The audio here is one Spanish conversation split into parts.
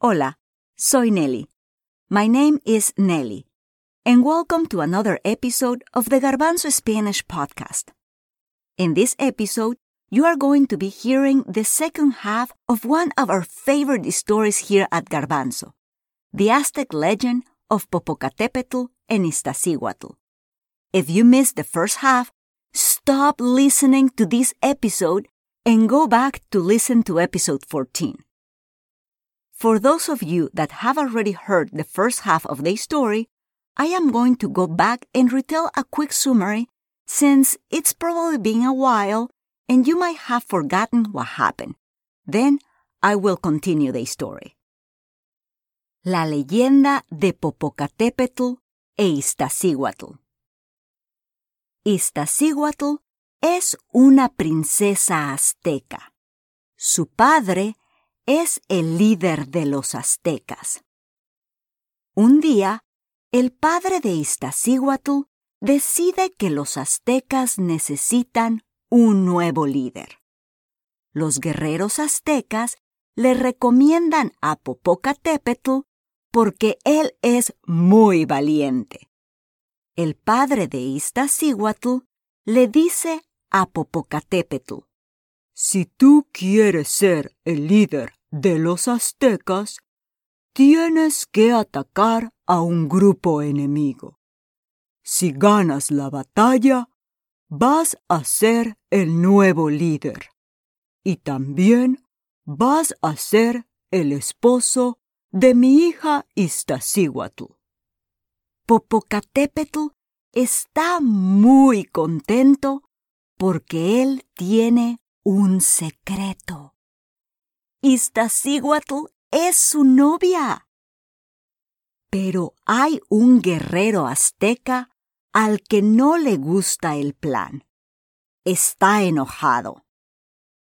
Hola, soy Nelly. My name is Nelly, and welcome to another episode of the Garbanzo Spanish podcast. In this episode, you are going to be hearing the second half of one of our favorite stories here at Garbanzo, the Aztec legend of Popocatépetl and Iztaccíhuatl. If you missed the first half, stop listening to this episode and go back to listen to episode 14. For those of you that have already heard the first half of the story, I am going to go back and retell a quick summary since it's probably been a while and you might have forgotten what happened. Then I will continue the story. La leyenda de Popocatépetl e Iztaccíhuatl. Iztaccíhuatl es una princesa azteca. Su padre es el líder de los aztecas. Un día, el padre de Iztaccíhuatl decide que los aztecas necesitan un nuevo líder. Los guerreros aztecas le recomiendan a Popocatépetl porque él es muy valiente. El padre de Iztaccíhuatl le dice a Popocatépetl: Si tú quieres ser el líder de los aztecas, tienes que atacar a un grupo enemigo. Si ganas la batalla, vas a ser el nuevo líder. Y también vas a ser el esposo de mi hija Iztaccíhuatl. Popocatépetl está muy contento porque él tiene un secreto. Iztaccíhuatl es su novia. Pero hay un guerrero azteca al que no le gusta el plan. Está enojado.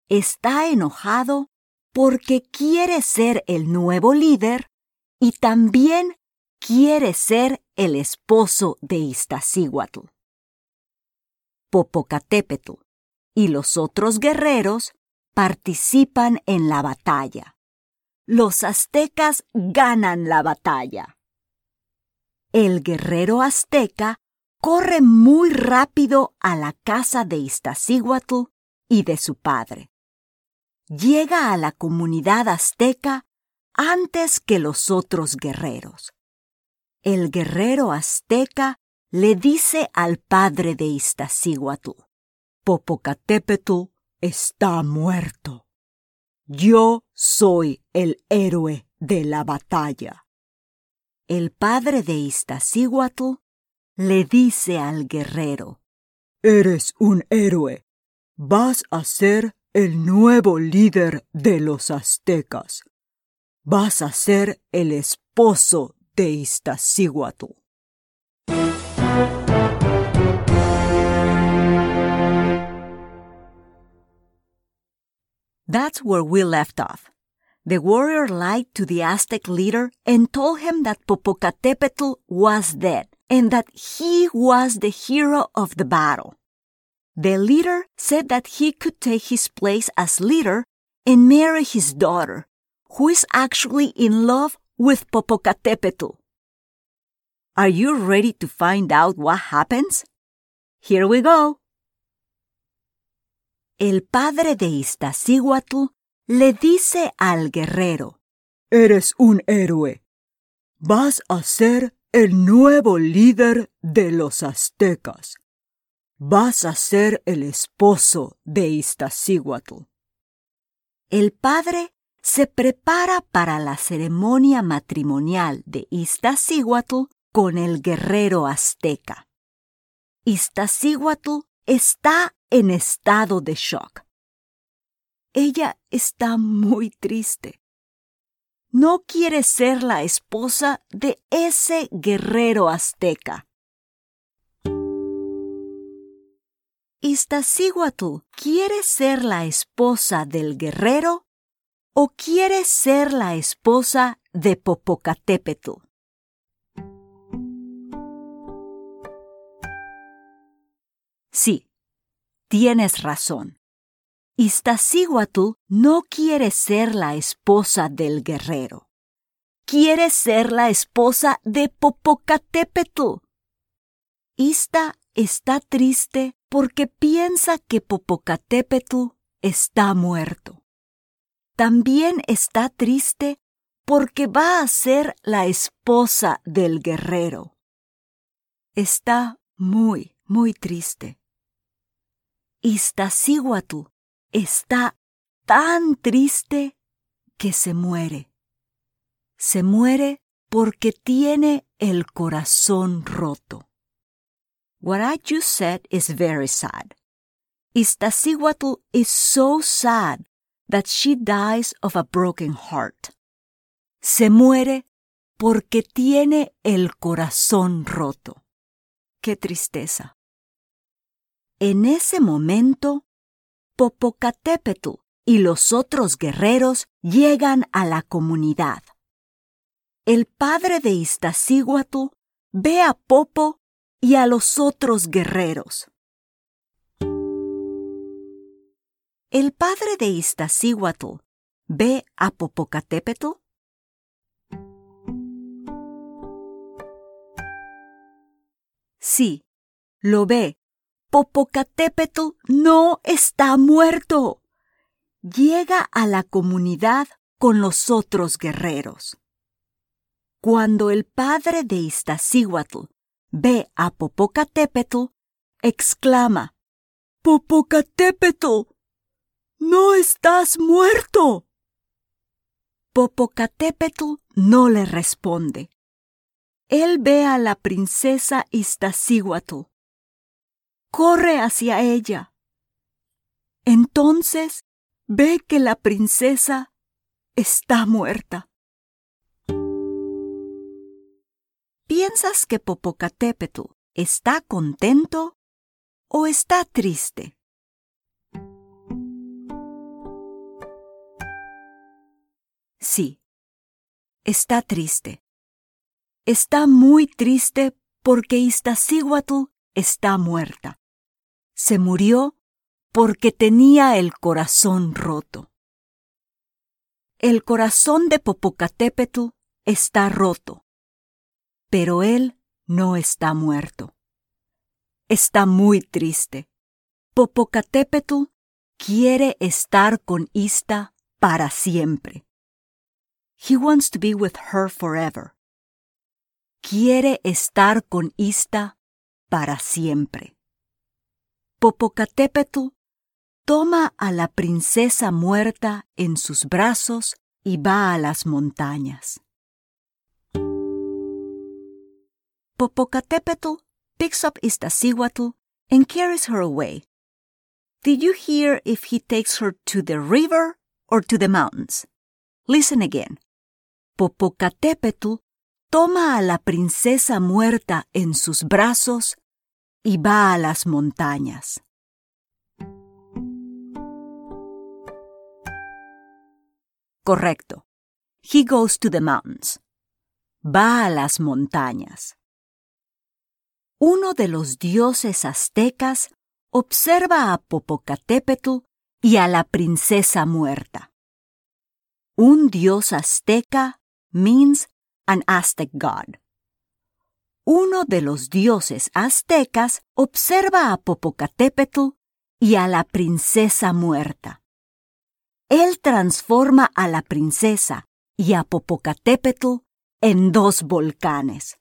Está enojado porque quiere ser el nuevo líder y también quiere ser el esposo de Iztaccíhuatl. Popocatépetl y los otros guerreros participan en la batalla. Los aztecas ganan la batalla. El guerrero azteca corre muy rápido a la casa de Iztaccíhuatl y de su padre. Llega a la comunidad azteca antes que los otros guerreros. El guerrero azteca le dice al padre de Iztaccíhuatl, Popocatépetl está muerto. Yo soy el héroe de la batalla. El padre de Iztaccíhuatl le dice al guerrero, Eres un héroe. Vas a ser el nuevo líder de los aztecas. Vas a ser el esposo de Iztaccíhuatl. That's where we left off. The warrior lied to the Aztec leader and told him that Popocatépetl was dead and that he was the hero of the battle. The leader said that he could take his place as leader and marry his daughter, who is actually in love with Popocatépetl. Are you ready to find out what happens? Here we go. El padre de Iztaccíhuatl le dice al guerrero: Eres un héroe. Vas a ser el nuevo líder de los aztecas. Vas a ser el esposo de Iztaccíhuatl. El padre se prepara para la ceremonia matrimonial de Iztaccíhuatl con el guerrero azteca. Iztaccíhuatl está en estado de shock. Ella está muy triste. no quiere ser la esposa de ese guerrero azteca. Iztaccíhuatl quiere ser la esposa del guerrero o quiere ser la esposa de Popocatépetl. Sí, tienes razón. Iztaccíhuatl no quiere ser la esposa del guerrero. Quiere ser la esposa de Popocatépetl. Ista está triste porque piensa que Popocatépetl está muerto. También está triste porque va a ser la esposa del guerrero. Está muy, muy triste. Iztaccíhuatl está tan triste que se muere. Se muere porque tiene el corazón roto. What I just said is very sad. Iztaccíhuatl is so sad that she dies of a broken heart. Se muere porque tiene el corazón roto. Qué tristeza. En ese momento, Popocatépetl y los otros guerreros llegan a la comunidad. El padre de Iztaccíhuatl ve a Popo y a los otros guerreros. ¿El padre de Iztaccíhuatl ve a Popocatépetl? Sí, lo ve Popocatépetl no está muerto. Llega a la comunidad con los otros guerreros. Cuando el padre de Iztaccíhuatl ve a Popocatépetl, exclama: Popocatépetl, no estás muerto. Popocatépetl no le responde. Él ve a la princesa Iztaccíhuatl corre hacia ella. Entonces ve que la princesa está muerta. ¿Piensas que Popocatépetl está contento o está triste? Sí, está triste. Está muy triste porque Iztaccíhuatl está muerta se murió porque tenía el corazón roto. El corazón de Popocatépetl está roto, pero él no está muerto. Está muy triste. Popocatépetl quiere estar con Ista para siempre. He wants to be with her forever. Quiere estar con Ista para siempre. Popocatépetl toma a la princesa muerta en sus brazos y va a las montañas. Popocatépetl picks up Iztaccíhuatl and carries her away. Did you hear if he takes her to the river or to the mountains? Listen again. Popocatépetl toma a la princesa muerta en sus brazos y va a las montañas. Correcto. He goes to the mountains. Va a las montañas. Uno de los dioses aztecas observa a Popocatépetl y a la princesa muerta. Un dios azteca means an Aztec god uno de los dioses aztecas observa a Popocatépetl y a la princesa muerta. Él transforma a la princesa y a Popocatépetl en dos volcanes.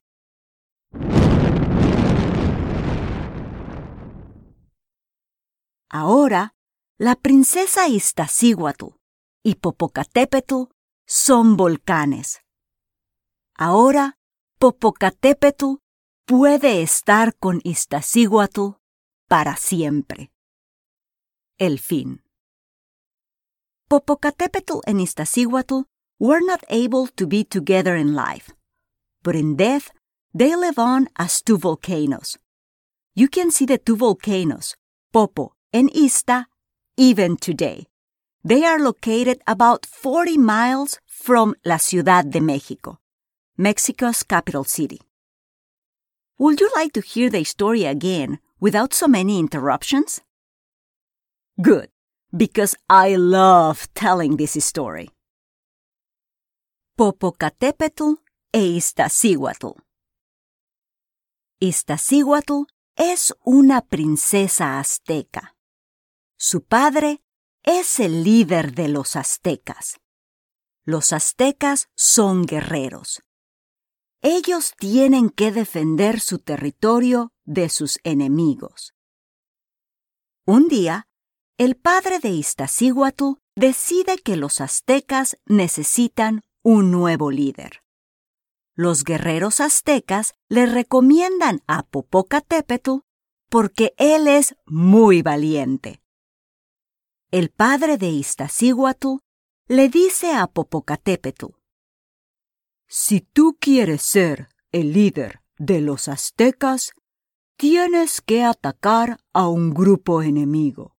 Ahora, la princesa Iztaccíhuatl y Popocatépetl son volcanes. Ahora Popocatépetl puede estar con Iztaccíhuatl para siempre. El fin. Popocatépetl and Iztaccíhuatl were not able to be together in life, but in death they live on as two volcanoes. You can see the two volcanoes, Popo and Ista, even today. They are located about 40 miles from La Ciudad de Mexico, Mexico's capital city. Would you like to hear the story again without so many interruptions? Good, because I love telling this story. Popocatépetl e Iztaccíhuatl. Iztaccíhuatl es una princesa azteca. Su padre es el líder de los aztecas. Los aztecas son guerreros. Ellos tienen que defender su territorio de sus enemigos. Un día, el padre de Iztaccíhuatl decide que los aztecas necesitan un nuevo líder. Los guerreros aztecas le recomiendan a Popocatépetl porque él es muy valiente. El padre de Iztaccíhuatl le dice a Popocatépetl: Si tú quieres ser el líder de los aztecas, tienes que atacar a un grupo enemigo.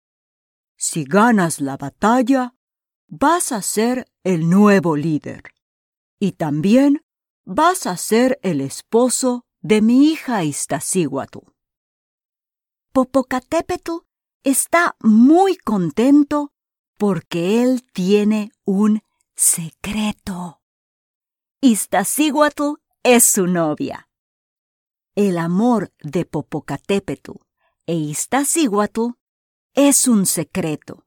Si ganas la batalla, vas a ser el nuevo líder. Y también vas a ser el esposo de mi hija Iztaccíhuatl. Popocatépetl está muy contento porque él tiene un secreto. Iztaccíhuatl es su novia. El amor de Popocatépetl e Iztaccíhuatl es un secreto.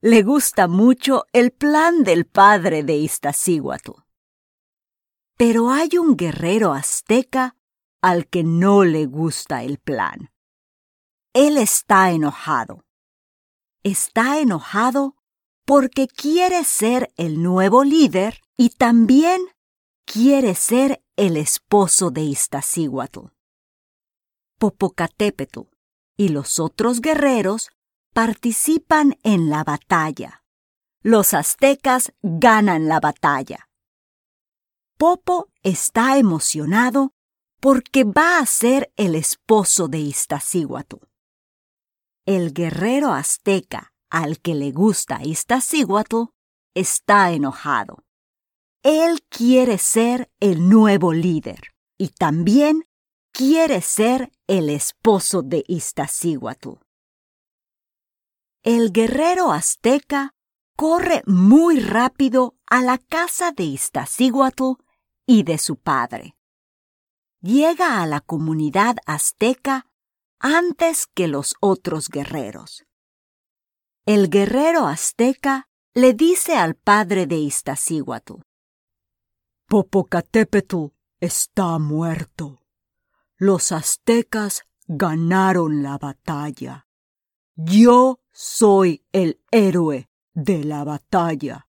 Le gusta mucho el plan del padre de Iztaccíhuatl. Pero hay un guerrero azteca al que no le gusta el plan. Él está enojado. Está enojado porque quiere ser el nuevo líder y también quiere ser el esposo de Iztaccíhuatl. Popocatépetl y los otros guerreros participan en la batalla. Los aztecas ganan la batalla. Popo está emocionado porque va a ser el esposo de Iztaccíhuatl. El guerrero azteca al que le gusta Iztaccíhuatl está enojado. Él quiere ser el nuevo líder y también quiere ser el esposo de Iztaccíhuatl. El guerrero azteca corre muy rápido a la casa de Iztaccíhuatl y de su padre. Llega a la comunidad azteca antes que los otros guerreros. El guerrero azteca le dice al padre de Iztaccíhuatl: Popocatépetl está muerto. Los aztecas ganaron la batalla. Yo soy el héroe de la batalla.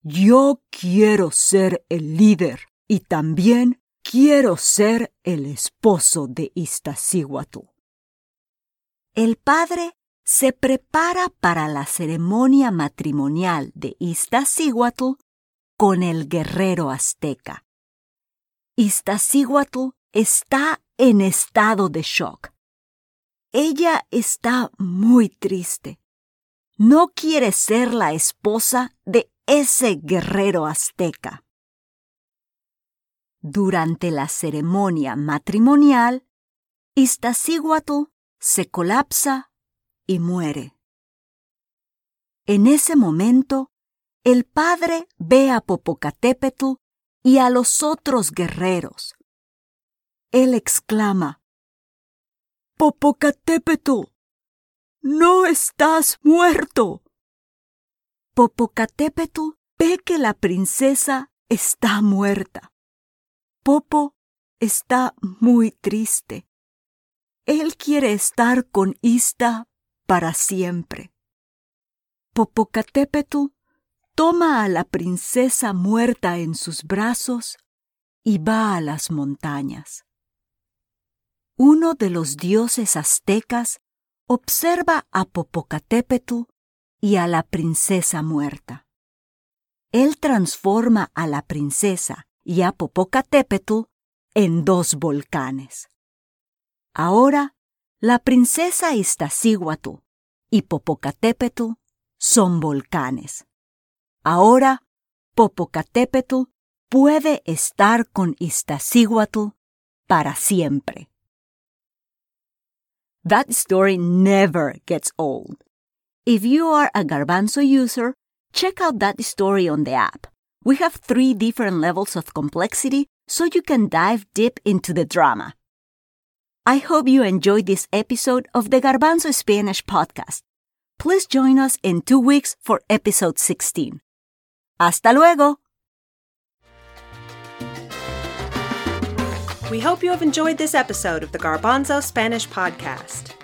Yo quiero ser el líder y también quiero ser el esposo de Iztaccíhuatl. El padre se prepara para la ceremonia matrimonial de Iztaccíhuatl con el guerrero azteca. Iztaccíhuatl está en estado de shock. Ella está muy triste. No quiere ser la esposa de ese guerrero azteca. Durante la ceremonia matrimonial, Iztaccíhuatl se colapsa y muere. En ese momento, el padre ve a Popocatépetl y a los otros guerreros. Él exclama, Popocatépetl, no estás muerto. Popocatépetl ve que la princesa está muerta. Popo está muy triste. Él quiere estar con Ista para siempre. Popocatépetl toma a la princesa muerta en sus brazos y va a las montañas. Uno de los dioses aztecas observa a Popocatépetl y a la princesa muerta. él transforma a la princesa y a Popocatépetl en dos volcanes. Ahora, la princesa Iztaccíhuatl y Popocatépetl son volcanes. Ahora, Popocatépetl puede estar con Iztaccíhuatl para siempre. That story never gets old. If you are a Garbanzo user, check out that story on the app. We have three different levels of complexity so you can dive deep into the drama. I hope you enjoyed this episode of the Garbanzo Spanish podcast. Please join us in two weeks for episode 16. Hasta luego! We hope you have enjoyed this episode of the Garbanzo Spanish Podcast.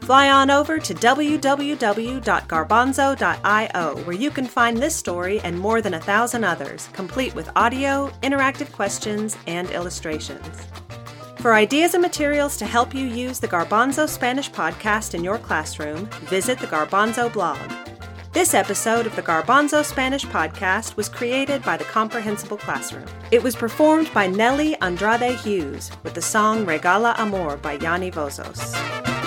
Fly on over to www.garbanzo.io where you can find this story and more than a thousand others, complete with audio, interactive questions, and illustrations. For ideas and materials to help you use the Garbanzo Spanish podcast in your classroom, visit the Garbanzo blog. This episode of the Garbanzo Spanish podcast was created by the Comprehensible Classroom. It was performed by Nelly Andrade Hughes with the song Regala Amor by Yanni Vozos.